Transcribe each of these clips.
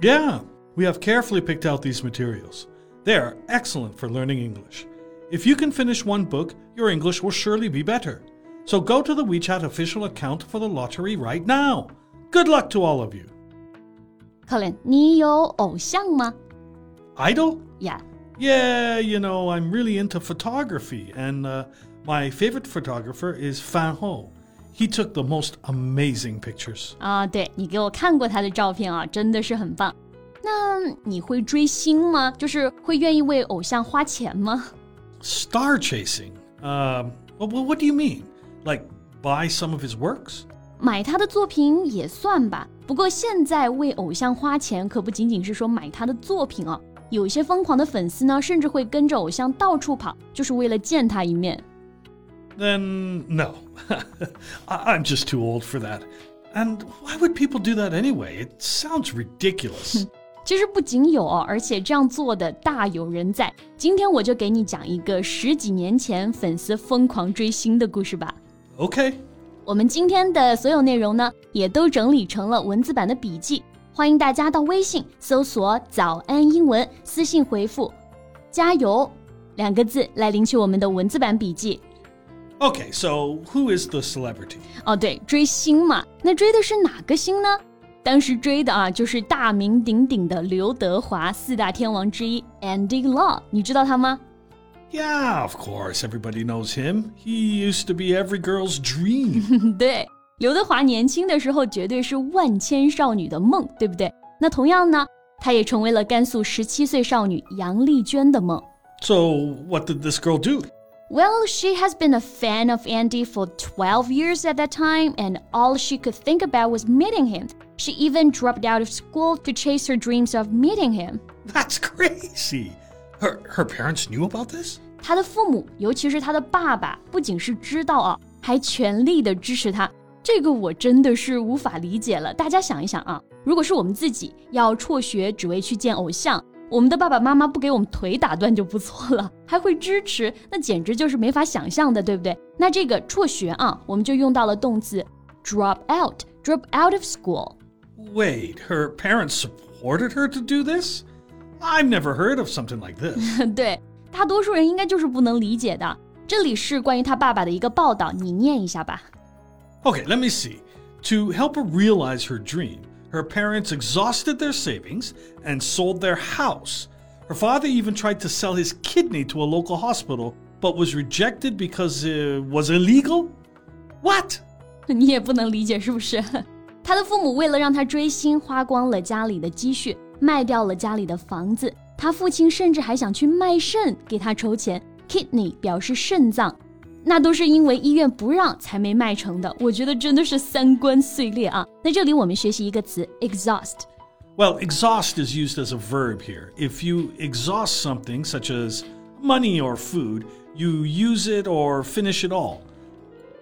Yeah, we have carefully picked out these materials. They are excellent for learning English. If you can finish one book, your English will surely be better. So go to the WeChat official account for the lottery right now. Good luck to all of you. Colin，你有偶像吗 Idol? ？Yeah， Yeah, you know, I'm really into photography, and uh, my favorite photographer is Fan Ho. He took the most amazing pictures. 啊，对你给我看过他的照片啊，真的是很棒。那你会追星吗？就是会愿意为偶像花钱吗？ Star chasing? Uh, what, what do you mean? Like buy some of his works? 买他的作品也算吧。不过现在为偶像花钱，可不仅仅是说买他的作品啊。有一些疯狂的粉丝呢，甚至会跟着偶像到处跑，就是为了见他一面。 Then no. I- I'm just too old for that. And why would people do that anyway? It sounds ridiculous. 其实不仅有哦，而且这样做的大有人在。今天我就给你讲一个十几年前粉丝疯狂追星的故事吧。okay. 我们今天的所有内容呢，也都整理成了文字版的笔记，欢迎大家到微信搜索“早安英文”，私信回复“加油”两个字来领取我们的文字版笔记。Okay, so who is the celebrity? 哦，对，追星嘛，那追的是哪个星呢？当时追的啊，就是大名鼎鼎的刘德华，四大天王之一 Andy Lau，你知道他吗？ Yeah, of course, everybody knows him. He used to be every girl's dream. 对，刘德华年轻的时候绝对是万千少女的梦，对不对？那同样呢，他也成为了甘肃十七岁少女杨丽娟的梦。 so, what did this girl do? Well, she has been a fan of Andy for 12 years at that time, and all she could think about was meeting him. She even dropped out of school to chase her dreams of meeting him. That's crazy. Her her parents knew about this? 他的父母，尤其是他的爸爸，不仅是知道啊，还全力的支持他。这个我真的是无法理解了。大家想一想啊，如果是我们自己要辍学，只为去见偶像， 我们的爸爸妈妈不给我们腿打断就不错了，还会支持，那简直就是没法想象的，对不对？那这个辍学啊，我们就用到了动词 drop out，drop out of school。 Wait, her parents supported her to do this? I've never heard of something like this. 对，大多数人应该就是不能理解的。这里是关于他爸爸的一个报道，你念一下吧。 Okay, let me see. To help her realize her dream, her parents exhausted their savings and sold their house. Her father even tried to sell his kidney to a local hospital, but was rejected because it was illegal? What? 你也不能理解是不是？他的父母为了让他追星，花光了家里的积蓄，卖掉了家里的房子。他父亲甚至还想去卖肾给他筹钱，kidney 表示肾脏， 那都是因为医院不让才没卖成的。我觉得真的是三观碎裂啊！那这里我们学习一个词 exhaust。 Well, exhaust is used as a verb here. If you exhaust something, such as money or food, you use it or finish it all.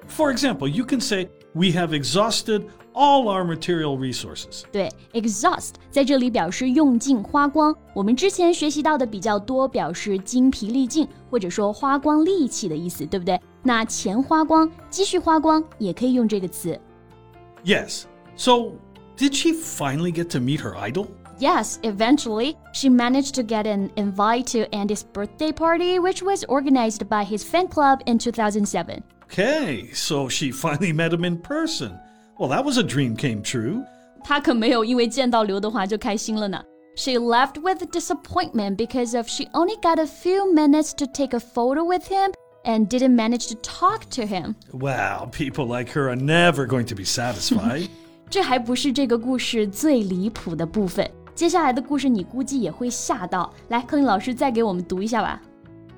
For example, you can say, We have exhausted all our material resources. 对，exhaust 在这里表示用尽、花光。我们之前学习到的比较多，表示精疲力尽，或者说花光力气的意思，对不对？ 那钱花光、积蓄花光也可以用这个词。 Yes. So, did she finally get to meet her idol? Yes, eventually, she managed to get an invite to Andy's birthday party, which was organized by his fan club in 2007. Okay, so she finally met him in person. Well, that was a dream came true. 她可没有因为见到刘德华就开心了呢。She left with disappointment because of she only got a few minutes to take a photo with him and didn't manage to talk to him. Wow, people like her are never going to be satisfied. 这还不是这个故事最离谱的部分，接下来的故事你估计也会吓到。来，柯林老师再给我们读一下吧。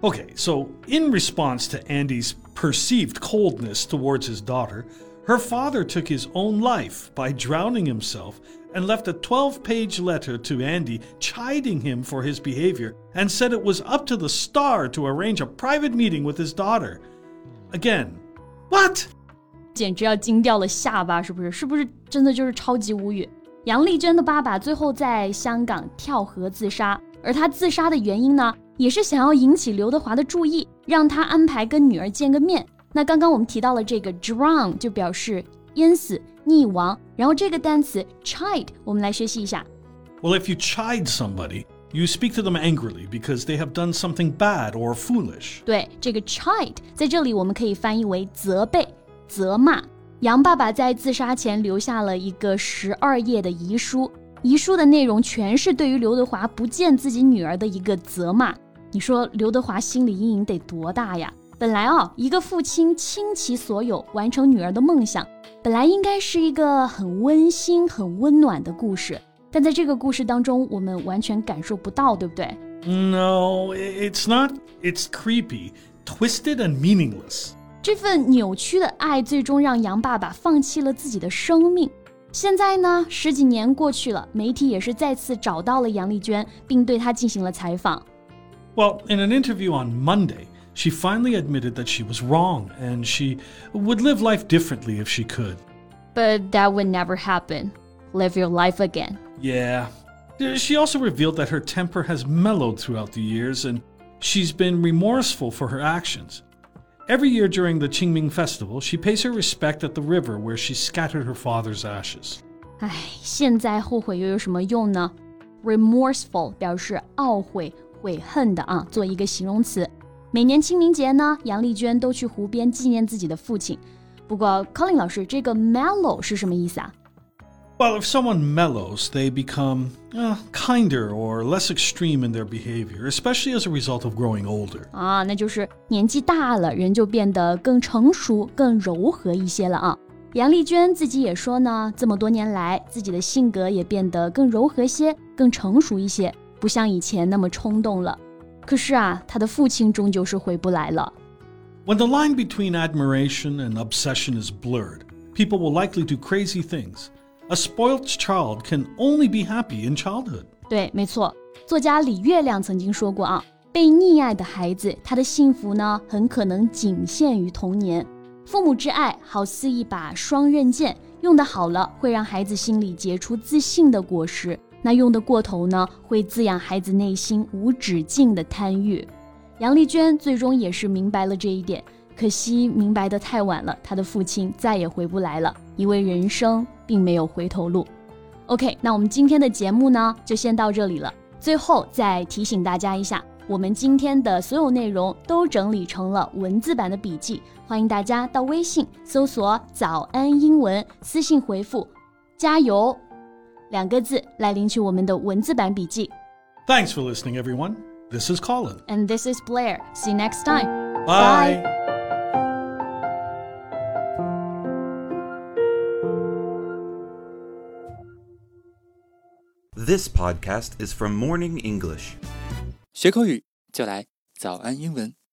Okay, so in response to Andy's perceived coldness towards his daughter, Her father took his own life by drowning himself and left a 12 page letter to Andy chiding him for his behavior and said it was up to the star to arrange a private meeting with his daughter. Again, what? 简直要惊掉了下巴，是不是？是不是真的就是超级无语？杨丽娟的爸爸最后在香港跳河自杀，而他自杀的原因呢，也是想要引起刘德华的注意，让他安排跟女儿见个面。那刚刚我们提到了这个 drown 就表示 淹死、溺亡，然后这个单词 chide 我们来学习一下。Well, if you chide somebody, you speak to them angrily because they have done something bad or foolish. 对，这个 chide 在这里我们可以翻译为责备。责骂杨爸爸在自杀前留下了一个十二页的遗书，遗书的内容全是对于刘德华不见自己女儿的一个责骂。你说刘德华心理阴影得多大呀？本来啊，一个父亲倾其所有完成女儿的梦想，本来应该是一个很温馨、很温暖的故事，但在这个故事当中，我们完全感受不到，对不对？No, it's not. It's creepy, twisted, and meaningless. 这份扭曲的爱最终让杨爸爸放弃了自己的生命。现在呢，十几年过去了，媒体也是再次找到了杨丽娟，并对她进行了采访。Well, in an interview on Monday, she finally admitted that she was wrong and she would live life differently if she could. But that would never happen. Live your life again. Yeah. She also revealed that her temper has mellowed throughout the years and she's been remorseful for her actions. Every year during the Qingming festival, she pays her respect at the river where she scattered her father's ashes. 唉，现在后悔又有什么用呢？Remorseful 表示懊悔、悔恨的啊，做一个形容词。 每年清明节呢，杨丽娟都去湖边纪念自己的父亲。不过，Colin 老师，这个 mellow 是什么意思啊？well, if someone mellows, they become uh, kinder or less extreme in their behavior, especially as a result of growing older. 啊，那就是年纪大了，人就变得更成熟、更柔和一些了啊。杨丽娟自己也说呢，这么多年来，自己的性格也变得更柔和些、更成熟一些，不像以前那么冲动了。可是啊，他的父亲终究是回不来了。When the line between admiration and obsession is blurred, people will likely do crazy things. A spoilt child can only be happy in childhood. 对，没错。作家李月亮曾经说过啊，被溺爱的孩子，他的幸福呢，很可能仅限于童年。父母之爱好似一把双刃剑，用得好了，会让孩子心里结出自信的果实；那用得过头呢，会滋养孩子内心无止境的贪欲。杨丽娟最终也是明白了这一点，可惜明白的太晚了，她的父亲再也回不来了，因为人生。并没有回头路。OK，那我们今天的节目呢，就先到这里了。最后再提醒大家一下，我们今天的所有内容都整理成了文字版的笔记，欢迎大家到微信搜索“早安英文”，私信回复“加油”两个字来领取我们的文字版笔记。Thanks for listening, everyone. This is Colin. And this is Blair. See you next time. Bye. Bye. This podcast is from Morning English. 学口语就来早安英文。